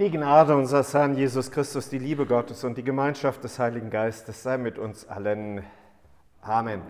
Die Gnade unseres Herrn Jesus Christus, die Liebe Gottes und die Gemeinschaft des Heiligen Geistes sei mit uns allen. Amen.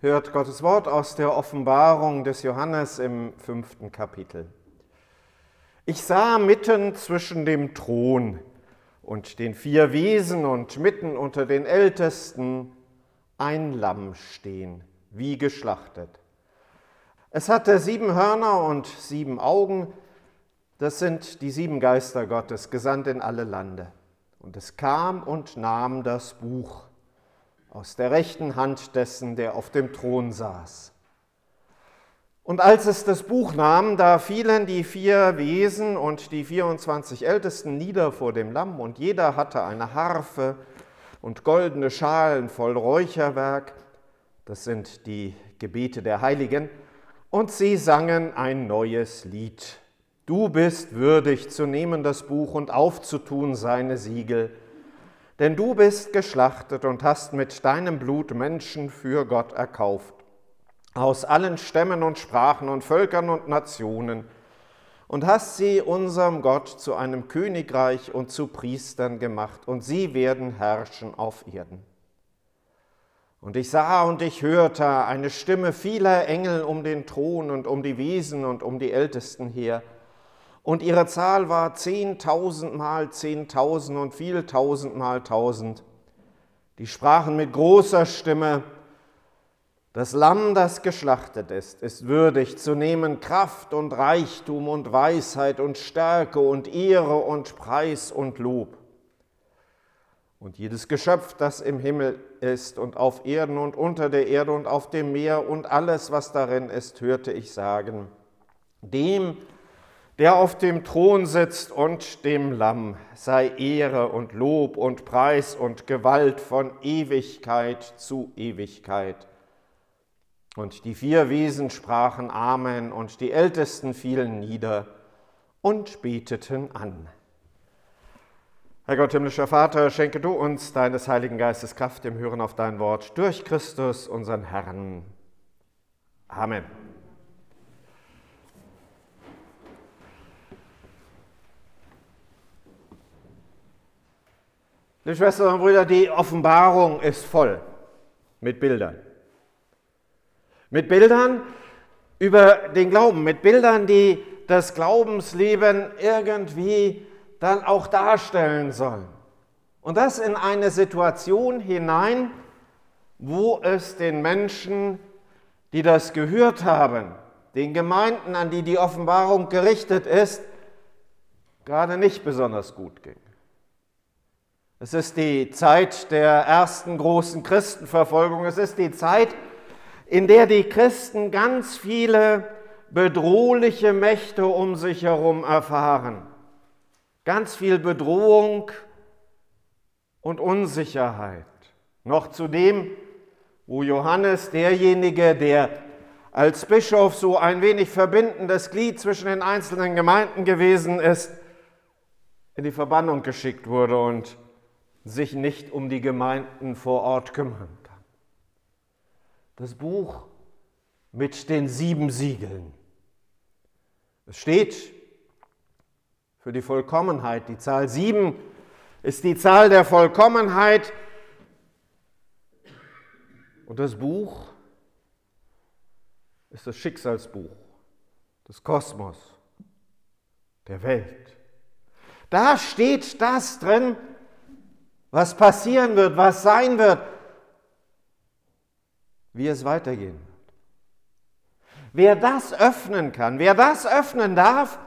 Hört Gottes Wort aus der Offenbarung des Johannes im fünften Kapitel. Ich sah mitten zwischen dem Thron und den vier Wesen und mitten unter den Ältesten ein Lamm stehen, wie geschlachtet. Es hatte sieben Hörner und sieben Augen, das sind die sieben Geister Gottes, gesandt in alle Lande. Und es kam und nahm das Buch aus der rechten Hand dessen, der auf dem Thron saß. Und als es das Buch nahm, da fielen die vier Wesen und die 24 Ältesten nieder vor dem Lamm, und jeder hatte eine Harfe und goldene Schalen voll Räucherwerk, das sind die Gebete der Heiligen, und sie sangen ein neues Lied. Du bist würdig zu nehmen das Buch und aufzutun seine Siegel, denn du bist geschlachtet und hast mit deinem Blut Menschen für Gott erkauft, aus allen Stämmen und Sprachen und Völkern und Nationen, und hast sie unserem Gott zu einem Königreich und zu Priestern gemacht, und sie werden herrschen auf Erden. Und ich sah und ich hörte eine Stimme vieler Engel um den Thron und um die Wesen und um die Ältesten her, und ihre Zahl war zehntausendmal zehntausend und viel tausendmal tausend. Die sprachen mit großer Stimme, das Lamm, das geschlachtet ist, ist würdig zu nehmen Kraft und Reichtum und Weisheit und Stärke und Ehre und Preis und Lob. Und jedes Geschöpf, das im Himmel ist und auf Erden und unter der Erde und auf dem Meer und alles, was darin ist, hörte ich sagen, dem, der auf dem Thron sitzt und dem Lamm sei Ehre und Lob und Preis und Gewalt von Ewigkeit zu Ewigkeit. Und die vier Wesen sprachen Amen und die Ältesten fielen nieder und beteten an. Herr Gott, himmlischer Vater, schenke du uns deines Heiligen Geistes Kraft im Hören auf dein Wort durch Christus, unseren Herrn. Amen. Liebe Schwestern und Brüder, die Offenbarung ist voll mit Bildern. Mit Bildern über den Glauben, mit Bildern, die das Glaubensleben irgendwie dann auch darstellen sollen. Und das in eine Situation hinein, wo es den Menschen, die das gehört haben, den Gemeinden, an die die Offenbarung gerichtet ist, gerade nicht besonders gut ging. Es ist die Zeit der ersten großen Christenverfolgung. Es ist die Zeit, in der die Christen ganz viele bedrohliche Mächte um sich herum erfahren. Ganz viel Bedrohung und Unsicherheit. Noch zu dem, wo Johannes, derjenige, der als Bischof so ein wenig verbindendes Glied zwischen den einzelnen Gemeinden gewesen ist, in die Verbannung geschickt wurde und sich nicht um die Gemeinden vor Ort kümmern kann. Das Buch mit den sieben Siegeln. Es steht für die Vollkommenheit. Die Zahl sieben ist die Zahl der Vollkommenheit. Und das Buch ist das Schicksalsbuch des Kosmos, der Welt. Da steht das drin, was passieren wird, was sein wird, wie es weitergehen wird. Wer das öffnen kann, wer das öffnen darf,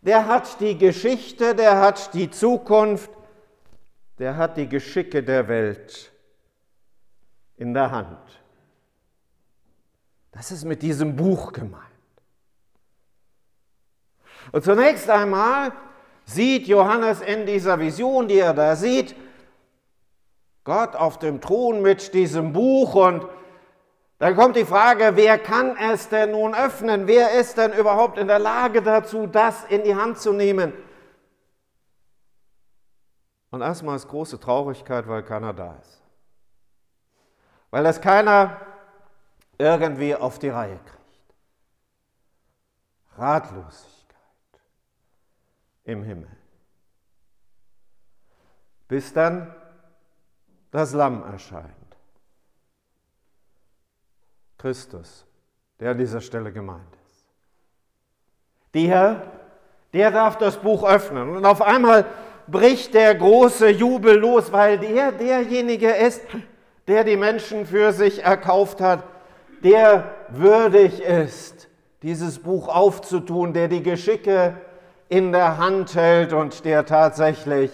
der hat die Geschichte, der hat die Zukunft, der hat die Geschicke der Welt in der Hand. Das ist mit diesem Buch gemeint. Und zunächst einmal sieht Johannes in dieser Vision, die er da sieht, Gott auf dem Thron mit diesem Buch und dann kommt die Frage, wer kann es denn nun öffnen? Wer ist denn überhaupt in der Lage dazu, das in die Hand zu nehmen? Und erstmal ist große Traurigkeit, weil keiner da ist. Weil das keiner irgendwie auf die Reihe kriegt. Ratlosigkeit im Himmel. bis dann das Lamm erscheint. Christus, der an dieser Stelle gemeint ist. Der, der darf das Buch öffnen. Und auf einmal bricht der große Jubel los, weil der derjenige ist, der die Menschen für sich erkauft hat, der würdig ist, dieses Buch aufzutun, der die Geschicke in der Hand hält und der tatsächlich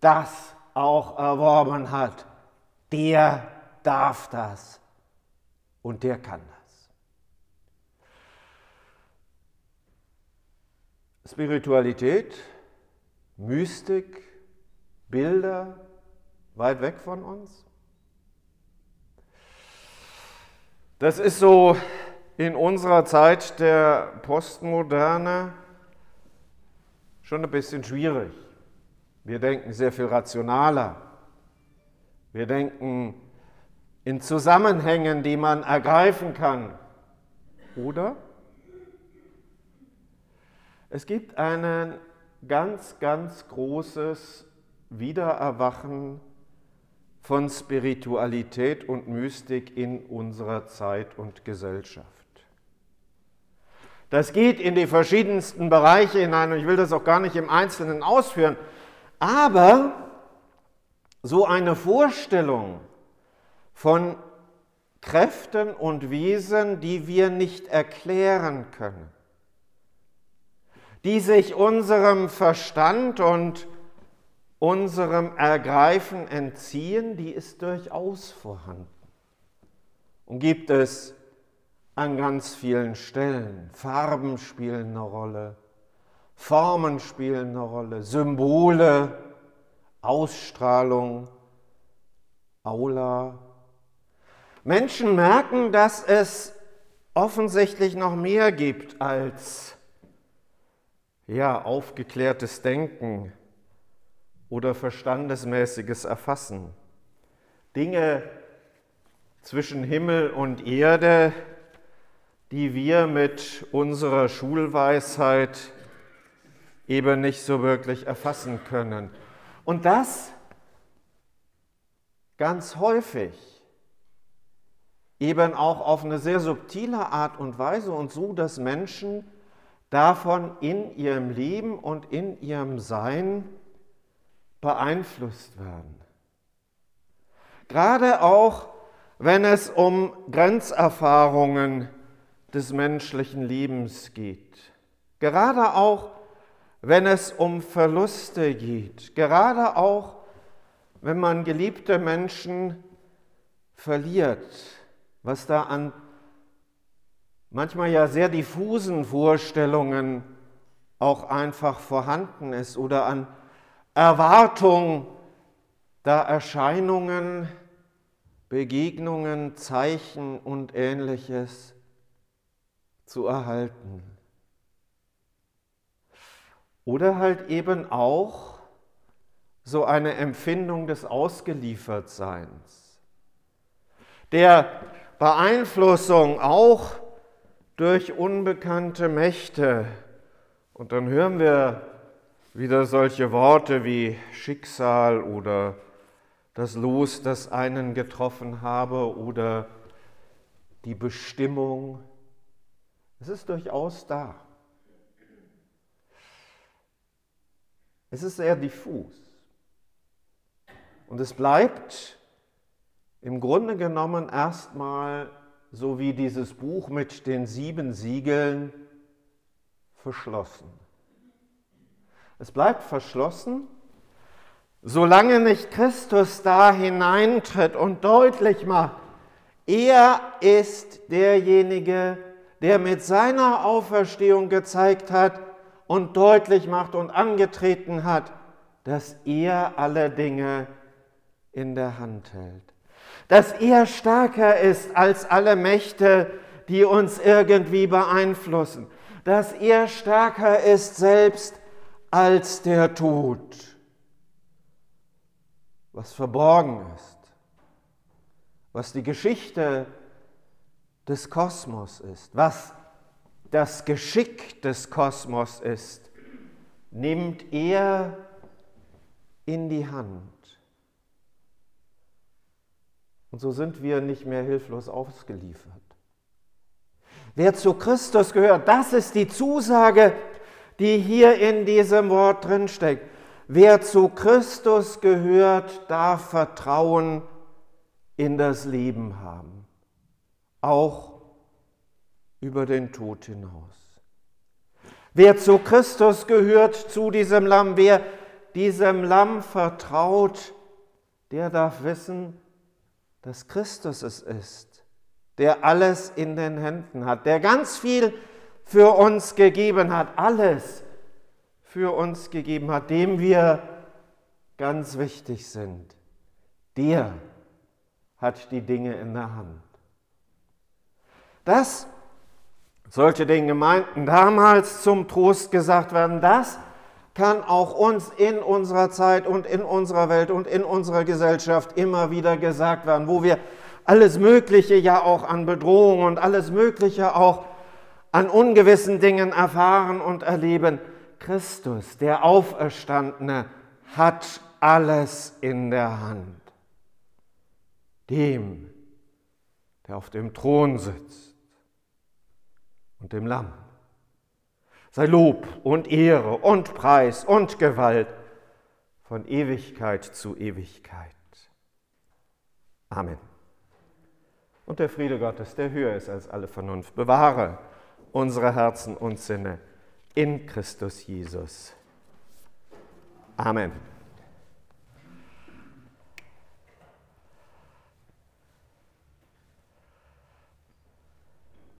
das auch erworben hat. Der darf das und der kann das. Spiritualität, Mystik, Bilder weit weg von uns? Das ist so in unserer Zeit der Postmoderne schon ein bisschen schwierig. Wir denken sehr viel rationaler. Wir denken in Zusammenhängen, die man ergreifen kann. Oder? Es gibt ein ganz, ganz großes Wiedererwachen von Spiritualität und Mystik in unserer Zeit und Gesellschaft. Das geht in die verschiedensten Bereiche hinein und ich will das auch gar nicht im Einzelnen ausführen. Aber so eine Vorstellung von Kräften und Wesen, die wir nicht erklären können, die sich unserem Verstand und unserem Ergreifen entziehen, die ist durchaus vorhanden. Und gibt es an ganz vielen Stellen. Farben spielen eine Rolle, Formen spielen eine Rolle, Symbole, Ausstrahlung, Aula. Menschen merken, dass es offensichtlich noch mehr gibt als ja, aufgeklärtes Denken oder verstandesmäßiges Erfassen. Dinge zwischen Himmel und Erde, die wir mit unserer Schulweisheit eben nicht so wirklich erfassen können. Und das ganz häufig, eben auch auf eine sehr subtile Art und Weise und so, dass Menschen davon in ihrem Leben und in ihrem Sein beeinflusst werden. Gerade auch, wenn es um Grenzerfahrungen des menschlichen Lebens geht. Gerade auch, wenn es um Verluste geht. Gerade auch, wenn man geliebte Menschen verliert, was da an manchmal ja sehr diffusen Vorstellungen auch einfach vorhanden ist oder an Erwartung, da Erscheinungen, Begegnungen, Zeichen und ähnliches zu erhalten. Oder halt eben auch so eine Empfindung des Ausgeliefertseins, der Beeinflussung auch durch unbekannte Mächte. Und dann hören wir wieder solche Worte wie Schicksal oder das Los, das einen getroffen habe oder die Bestimmung. Es ist durchaus da. Es ist sehr diffus. Und es bleibt im Grunde genommen erstmal so wie dieses Buch mit den sieben Siegeln verschlossen. Es bleibt verschlossen, solange nicht Christus da hineintritt und deutlich macht, er ist derjenige, der mit seiner Auferstehung gezeigt hat und deutlich macht und angetreten hat, dass er alle Dinge in der Hand hält. Dass er stärker ist als alle Mächte, die uns irgendwie beeinflussen. Dass er stärker ist selbst als der Tod. Was verborgen ist. Was die Geschichte des Kosmos ist, was das Geschick des Kosmos ist, nimmt er in die Hand. Und so sind wir nicht mehr hilflos ausgeliefert. Wer zu Christus gehört, das ist die Zusage, die hier in diesem Wort drinsteckt. Wer zu Christus gehört, darf Vertrauen in das Leben haben, auch über den Tod hinaus. Wer zu Christus gehört, zu diesem Lamm, wer diesem Lamm vertraut, der darf wissen, dass Christus es ist, der alles in den Händen hat, der ganz viel für uns gegeben hat, alles für uns gegeben hat, dem wir ganz wichtig sind. Der hat die Dinge in der Hand. Das sollte den Gemeinden damals zum Trost gesagt werden, das kann auch uns in unserer Zeit und in unserer Welt und in unserer Gesellschaft immer wieder gesagt werden, wo wir alles Mögliche ja auch an Bedrohungen und alles Mögliche auch an ungewissen Dingen erfahren und erleben. Christus, der Auferstandene, hat alles in der Hand. Dem, der auf dem Thron sitzt und dem Lamm sei Lob und Ehre und Preis und Gewalt von Ewigkeit zu Ewigkeit. Amen. Und der Friede Gottes, der höher ist als alle Vernunft, bewahre unsere Herzen und Sinne in Christus Jesus. Amen.